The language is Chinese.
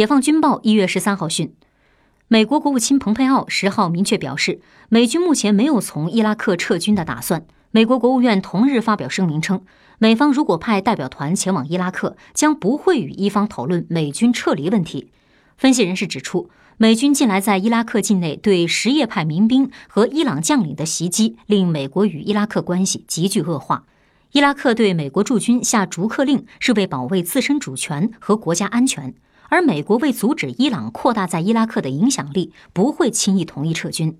解放军报一月十三号讯，美国国务卿蓬佩奥十号明确表示，美军目前没有从伊拉克撤军的打算。美国国务院同日发表声明称，美方如果派代表团前往伊拉克，将不会与伊方讨论美军撤离问题。分析人士指出，美军近来在伊拉克境内对什叶派民兵和伊朗将领的袭击，令美国与伊拉克关系急剧恶化。伊拉克对美国驻军下逐客令，是为保卫自身主权和国家安全，而美国为阻止伊朗扩大在伊拉克的影响力，不会轻易同意撤军。